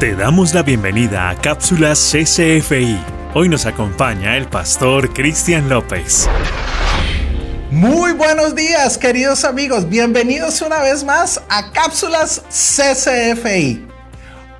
Te damos la bienvenida a Cápsulas CCFI. Hoy nos acompaña el pastor Cristian López. Muy buenos días, queridos amigos. Bienvenidos una vez más a Cápsulas CCFI.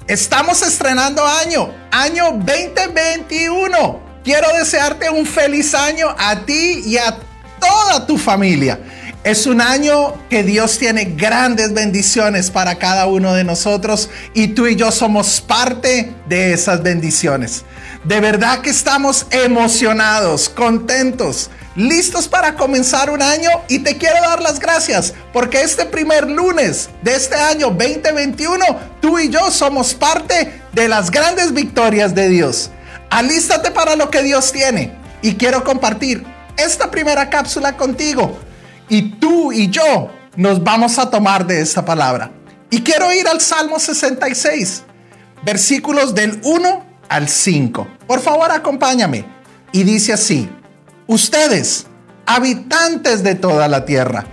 Estamos estrenando año, año 2021. Quiero desearte un feliz año a ti y a toda tu familia. Es un año que Dios tiene grandes bendiciones para cada uno de nosotros y tú y yo somos parte de esas bendiciones. De verdad que estamos emocionados, contentos, listos para comenzar un año y te quiero dar las gracias porque este primer lunes de este año 2021 tú y yo somos parte de las grandes victorias de Dios. Alístate para lo que Dios tiene y quiero compartir esta primera cápsula contigo y tú y yo nos vamos a tomar de esta palabra. Y quiero ir al Salmo 66, versículos del 1 al 5. Por favor, acompáñame. Y dice así, ustedes, habitantes de toda la tierra,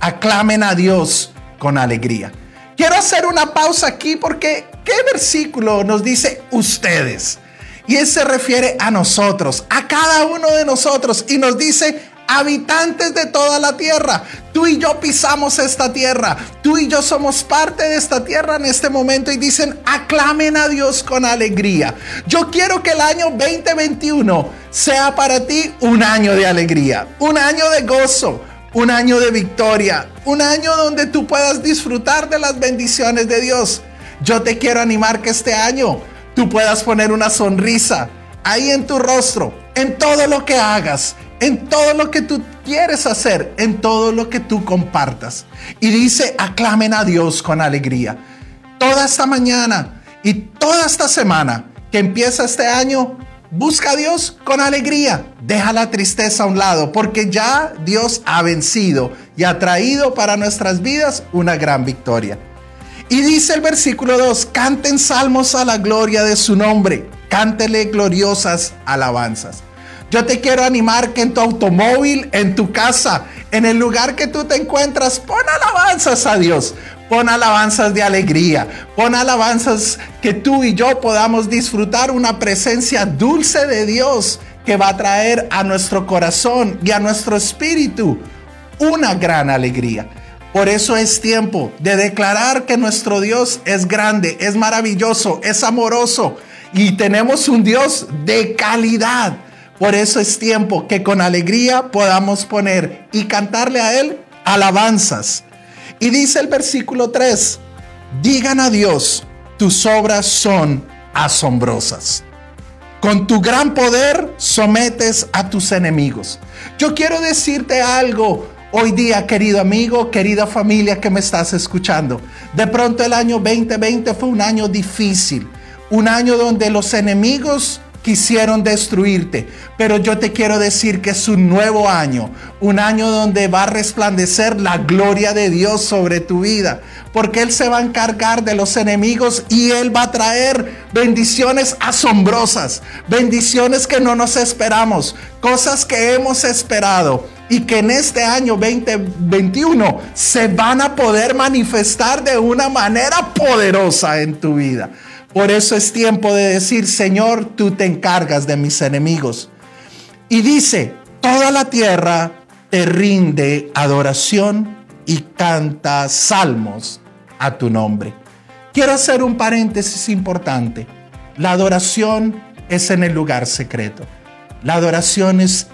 aclamen a Dios con alegría. Quiero hacer una pausa aquí porque ¿qué versículo nos dice ustedes? Y él se refiere a nosotros, a cada uno de nosotros, y nos dice, habitantes de toda la tierra. Tú y yo pisamos esta tierra. Tú y yo somos parte de esta tierra en este momento y dicen, aclamen a Dios con alegría. Yo quiero que el año 2021 sea para ti un año de alegría, un año de gozo, un año de victoria, un año donde tú puedas disfrutar de las bendiciones de Dios. Yo te quiero animar que este año tú puedas poner una sonrisa ahí en tu rostro, en todo lo que hagas, en todo lo que tú quieres hacer, en todo lo que tú compartas. Y dice, aclamen a Dios con alegría. Toda esta mañana y toda esta semana que empieza este año, busca a Dios con alegría. Deja la tristeza a un lado, porque ya Dios ha vencido y ha traído para nuestras vidas una gran victoria. Y dice el versículo 2, canten salmos a la gloria de su nombre, cántele gloriosas alabanzas. Yo te quiero animar que en tu automóvil, en tu casa, en el lugar que tú te encuentras, pon alabanzas a Dios. Pon alabanzas de alegría. Pon alabanzas que tú y yo podamos disfrutar una presencia dulce de Dios que va a traer a nuestro corazón y a nuestro espíritu una gran alegría. Por eso es tiempo de declarar que nuestro Dios es grande, es maravilloso, es amoroso y tenemos un Dios de calidad por eso es tiempo que con alegría podamos poner y cantarle a Él alabanzas. Y dice el versículo 3, digan a Dios, tus obras son asombrosas. Con tu gran poder sometes a tus enemigos. Yo quiero decirte algo hoy día, querido amigo, querida familia que me estás escuchando. De pronto el año 2020 fue un año difícil, un año donde los enemigos quisieron destruirte, pero yo te quiero decir que es un nuevo año, un año donde va a resplandecer la gloria de Dios sobre tu vida, porque Él se va a encargar de los enemigos y Él va a traer bendiciones asombrosas, bendiciones que no nos esperamos, cosas que hemos esperado y que en este año 2021 se van a poder manifestar de una manera poderosa en tu vida. Por eso es tiempo de decir, Señor, tú te encargas de mis enemigos. Y dice, toda la tierra te rinde adoración y canta salmos a tu nombre. Quiero hacer un paréntesis importante. La adoración es en el lugar secreto. La adoración es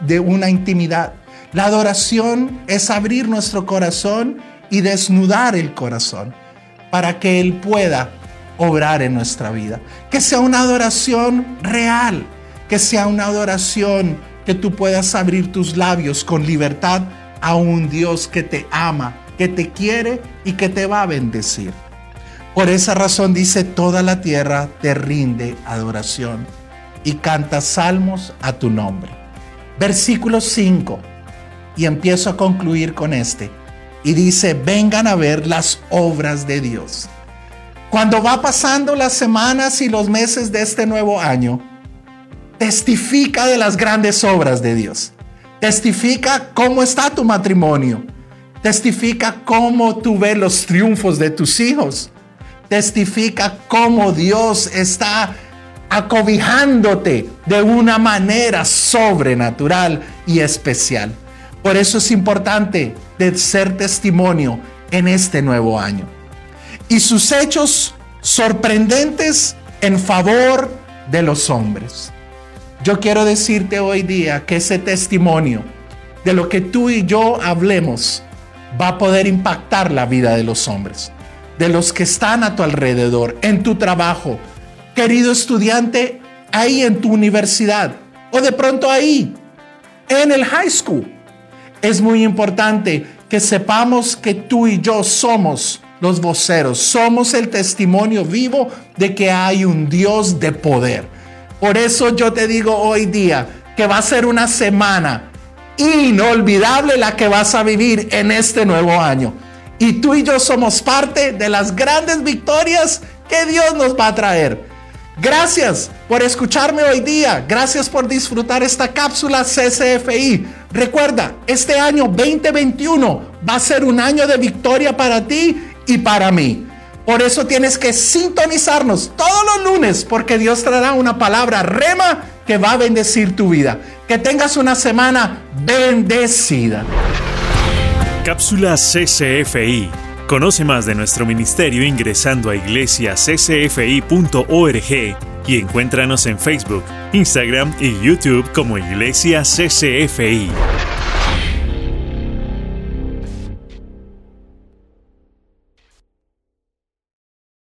de una intimidad. La adoración es abrir nuestro corazón y desnudar el corazón para que Él pueda obrar en nuestra vida. Que sea una adoración real, que sea una adoración que tú puedas abrir tus labios con libertad a un Dios que te ama, que te quiere y que te va a bendecir. Por esa razón dice, toda la tierra te rinde adoración y canta salmos a tu nombre. Versículo 5. Y empiezo a concluir con este. Y dice, vengan a ver las obras de Dios. Cuando va pasando las semanas y los meses de este nuevo año, testifica de las grandes obras de Dios. Testifica cómo está tu matrimonio. Testifica cómo tú ves los triunfos de tus hijos. testifica cómo Dios está acobijándote de una manera sobrenatural y especial. Por eso es importante de ser testimonio en este nuevo año. Y sus hechos sorprendentes en favor de los hombres. Yo quiero decirte hoy día que ese testimonio de lo que tú y yo hablemos va a poder impactar la vida de los hombres, de los que están a tu alrededor, en tu trabajo, querido estudiante, ahí en tu universidad o de pronto ahí, en el high school. Es muy importante que sepamos que tú y yo somos los voceros, somos el testimonio vivo de que hay un Dios de poder. Por eso yo te digo hoy día que va a ser una semana inolvidable la que vas a vivir en este nuevo año. Y tú y yo somos parte de las grandes victorias que Dios nos va a traer. Gracias por escucharme hoy día. Gracias por disfrutar esta cápsula CCFI. Recuerda, este año 2021 va a ser un año de victoria para ti y para mí. Por eso tienes que sintonizarnos todos los lunes porque Dios traerá una palabra rema que va a bendecir tu vida. Que tengas una semana bendecida. Cápsula CCFI Conoce más de nuestro ministerio ingresando a iglesiaccfi.org y encuéntranos en Facebook, Instagram y YouTube como Iglesia CCFI.